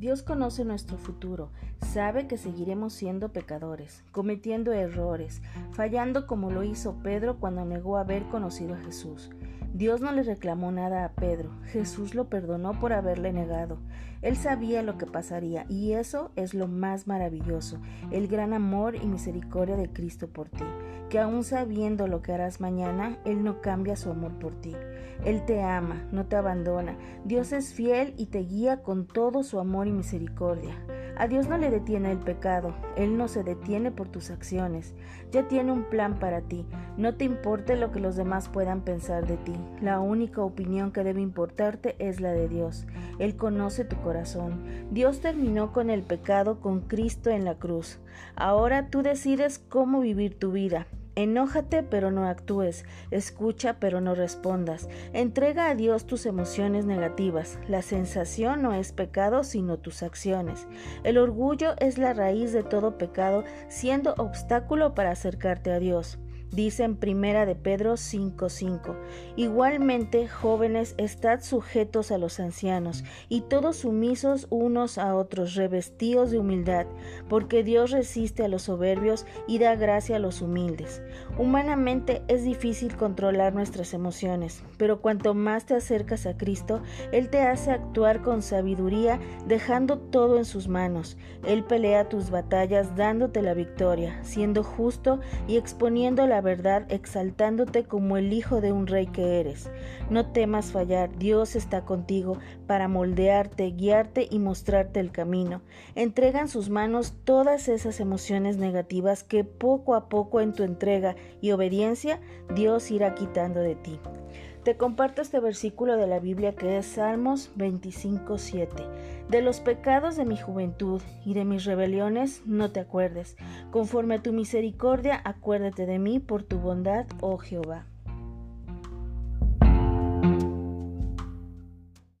Dios conoce nuestro futuro, sabe que seguiremos siendo pecadores, cometiendo errores, fallando como lo hizo Pedro cuando negó haber conocido a Jesús. Dios no le reclamó nada a Pedro, Jesús lo perdonó por haberle negado. Él sabía lo que pasaría y eso es lo más maravilloso, el gran amor y misericordia de Cristo por ti, que aun sabiendo lo que harás mañana, Él no cambia su amor por ti. Él te ama, no te abandona. Dios es fiel y te guía con todo su amor y misericordia. A Dios no le detiene el pecado, Él no se detiene por tus acciones. Ya tiene un plan para ti. No te importe lo que los demás puedan pensar de ti. La única opinión que debe importarte es la de Dios. Él conoce tu corazón. Dios terminó con el pecado con Cristo en la cruz. Ahora tú decides cómo vivir tu vida. Enójate pero no actúes, escucha pero no respondas. Entrega a Dios tus emociones negativas. La sensación no es pecado sino tus acciones. El orgullo es la raíz de todo pecado, siendo obstáculo para acercarte a Dios. Dice en Primera de Pedro 5:5. Igualmente, jóvenes, estad sujetos a los ancianos, y todos sumisos unos a otros, revestidos de humildad, porque Dios resiste a los soberbios y da gracia a los humildes. Humanamente es difícil controlar nuestras emociones, pero cuanto más te acercas a Cristo, Él te hace actuar con sabiduría, dejando todo en sus manos. Él pelea tus batallas dándote la victoria, siendo justo y exponiendo la verdad exaltándote como el hijo de un rey que eres. No temas fallar, Dios está contigo para moldearte, guiarte y mostrarte el camino. Entrega en sus manos todas esas emociones negativas que poco a poco en tu entrega y obediencia Dios irá quitando de ti. Te comparto este versículo de la Biblia que es Salmos 25:7. De los pecados de mi juventud y de mis rebeliones no te acuerdes. Conforme a tu misericordia, acuérdate de mí por tu bondad, oh Jehová.